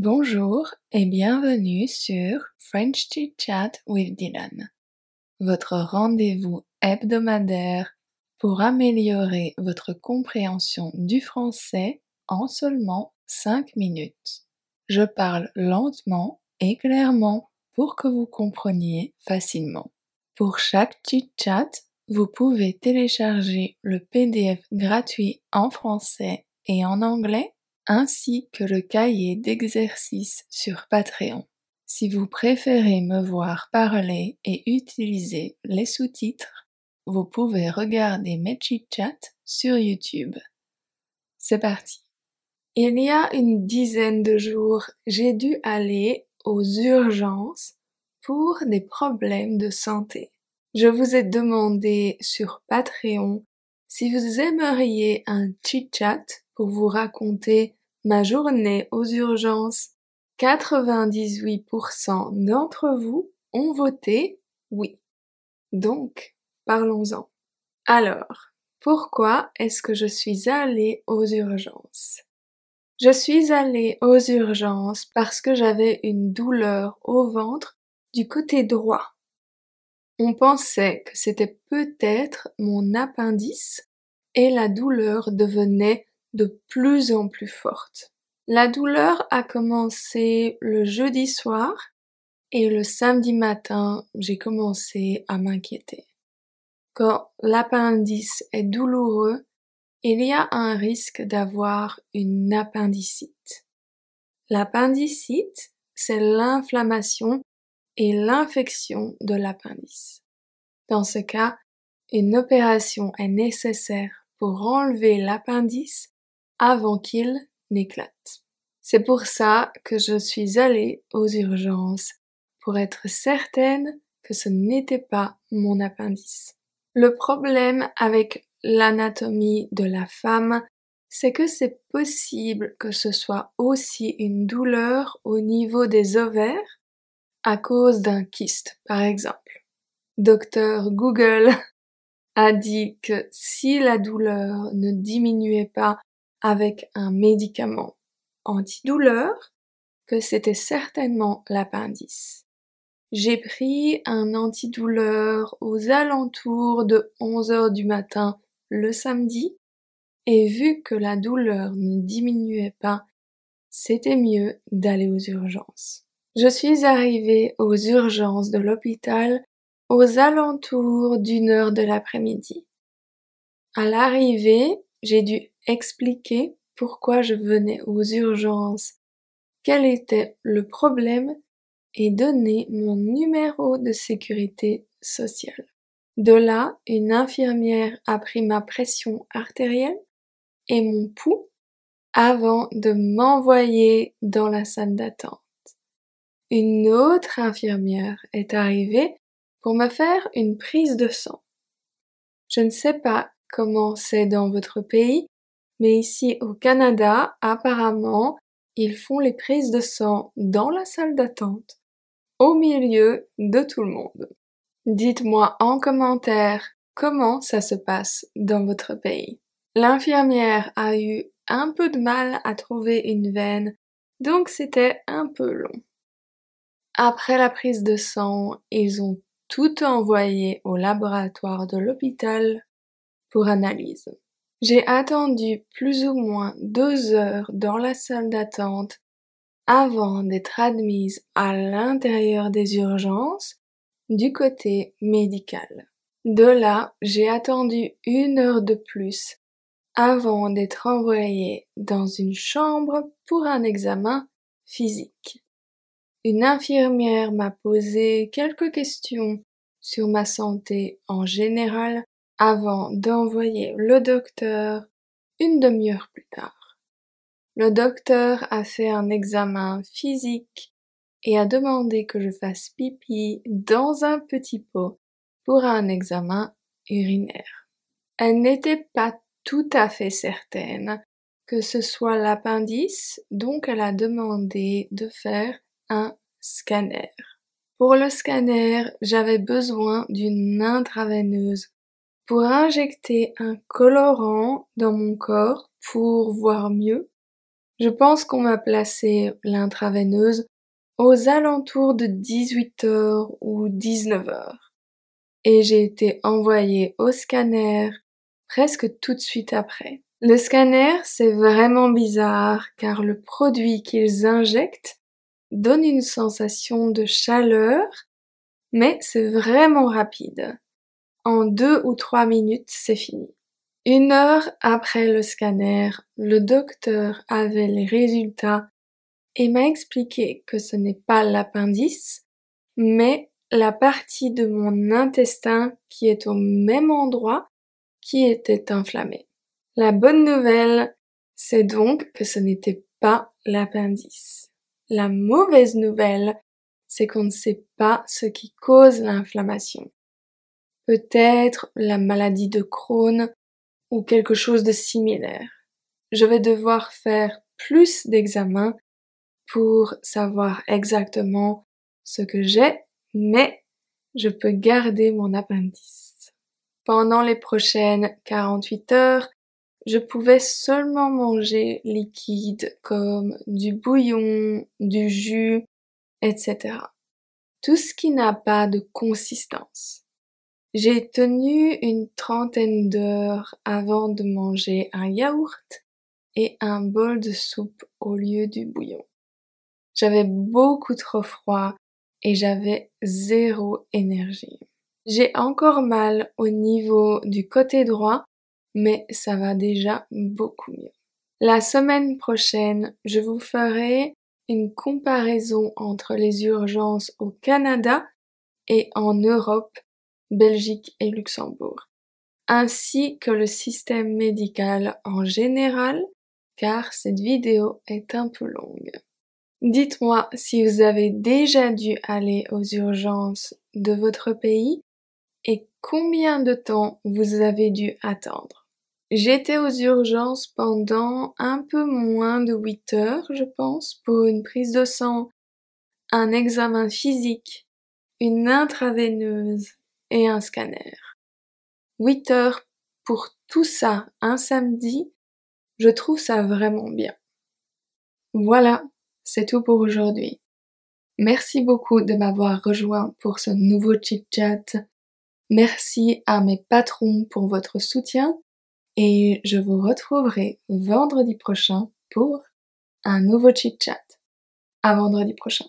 Bonjour et bienvenue sur French Chit Chat with Dylan, votre rendez-vous hebdomadaire pour améliorer votre compréhension du français en seulement 5 minutes. Je parle lentement et clairement pour que vous compreniez facilement. Pour chaque chit chat, vous pouvez télécharger le PDF gratuit en français et en anglais ainsi que le cahier d'exercices sur Patreon. Si vous préférez me voir parler et utiliser les sous-titres, vous pouvez regarder mes chit-chats sur YouTube. C'est parti. Il y a une dizaine de jours, j'ai dû aller aux urgences pour des problèmes de santé. Je vous ai demandé sur Patreon si vous aimeriez un chit-chat pour vous raconter ma journée aux urgences. 98% d'entre vous ont voté oui. Donc, parlons-en. Alors, pourquoi est-ce que je suis allée aux urgences? Je suis allée aux urgences parce que j'avais une douleur au ventre du côté droit. On pensait que c'était peut-être mon appendice et la douleur devenait de plus en plus forte. La douleur a commencé le jeudi soir et le samedi matin, j'ai commencé à m'inquiéter. Quand l'appendice est douloureux, il y a un risque d'avoir une appendicite. L'appendicite, c'est l'inflammation et l'infection de l'appendice. Dans ce cas, une opération est nécessaire pour enlever l'appendice avant qu'il n'éclate. C'est pour ça que je suis allée aux urgences, pour être certaine que ce n'était pas mon appendice. Le problème avec l'anatomie de la femme, c'est que c'est possible que ce soit aussi une douleur au niveau des ovaires à cause d'un kyste, par exemple. Docteur Google a dit que si la douleur ne diminuait pas avec un médicament antidouleur que c'était certainement l'appendice. J'ai pris un antidouleur aux alentours de 11 heures du matin le samedi et vu que la douleur ne diminuait pas, c'était mieux d'aller aux urgences. Je suis arrivée aux urgences de l'hôpital aux alentours d'une heure de l'après-midi. À l'arrivée, j'ai dû expliquer pourquoi je venais aux urgences, quel était le problème et donner mon numéro de sécurité sociale. De là, une infirmière a pris ma pression artérielle et mon pouls avant de m'envoyer dans la salle d'attente. Une autre infirmière est arrivée pour me faire une prise de sang. Je ne sais pas comment c'est dans votre pays, mais ici au Canada, apparemment, ils font les prises de sang dans la salle d'attente, au milieu de tout le monde. Dites-moi en commentaire comment ça se passe dans votre pays. L'infirmière a eu un peu de mal à trouver une veine, donc c'était un peu long. Après la prise de sang, ils ont tout envoyé au laboratoire de l'hôpital pour analyse. J'ai attendu plus ou moins deux heures dans la salle d'attente avant d'être admise à l'intérieur des urgences du côté médical. De là, j'ai attendu une heure de plus avant d'être envoyée dans une chambre pour un examen physique. Une infirmière m'a posé quelques questions sur ma santé en général avant d'envoyer le docteur une demi-heure plus tard. Le docteur a fait un examen physique et a demandé que je fasse pipi dans un petit pot pour un examen urinaire. Elle n'était pas tout à fait certaine que ce soit l'appendice, donc elle a demandé de faire un scanner. Pour le scanner, j'avais besoin d'une intraveineuse pour injecter un colorant dans mon corps pour voir mieux Je pense qu'on m'a placé l'intraveineuse aux alentours de 18h ou 19h. Et j'ai été envoyée au scanner presque tout de suite après. Le scanner, c'est vraiment bizarre car le produit qu'ils injectent donne une sensation de chaleur, mais c'est vraiment rapide. En deux ou trois minutes, c'est fini. Une heure après le scanner, le docteur avait les résultats et m'a expliqué que ce n'est pas l'appendice, mais la partie de mon intestin qui est au même endroit qui était inflammée. La bonne nouvelle, c'est donc que ce n'était pas l'appendice. La mauvaise nouvelle, c'est qu'on ne sait pas ce qui cause l'inflammation. Peut-être la maladie de Crohn ou quelque chose de similaire. Je vais devoir faire plus d'examens pour savoir exactement ce que j'ai, mais je peux garder mon appendice. Pendant les prochaines 48 heures, je pouvais seulement manger liquide comme du bouillon, du jus, etc. Tout ce qui n'a pas de consistance. J'ai tenu une trentaine d'heures avant de manger un yaourt et un bol de soupe au lieu du bouillon. J'avais beaucoup trop froid et j'avais zéro énergie. J'ai encore mal au niveau du côté droit, mais ça va déjà beaucoup mieux. La semaine prochaine, je vous ferai une comparaison entre les urgences au Canada et en Europe Belgique et Luxembourg, ainsi que le système médical en général, car cette vidéo est un peu longue. Dites-moi si vous avez déjà dû aller aux urgences de votre pays et combien de temps vous avez dû attendre. J'étais aux urgences pendant un peu moins de 8 heures, je pense, pour une prise de sang, un examen physique, une intraveineuse et un scanner. 8 heures pour tout ça un samedi, je trouve ça vraiment bien. Voilà, c'est tout pour aujourd'hui. Merci beaucoup de m'avoir rejoint pour ce nouveau chit-chat. Merci à mes patrons pour votre soutien et je vous retrouverai vendredi prochain pour un nouveau chit-chat. À vendredi prochain.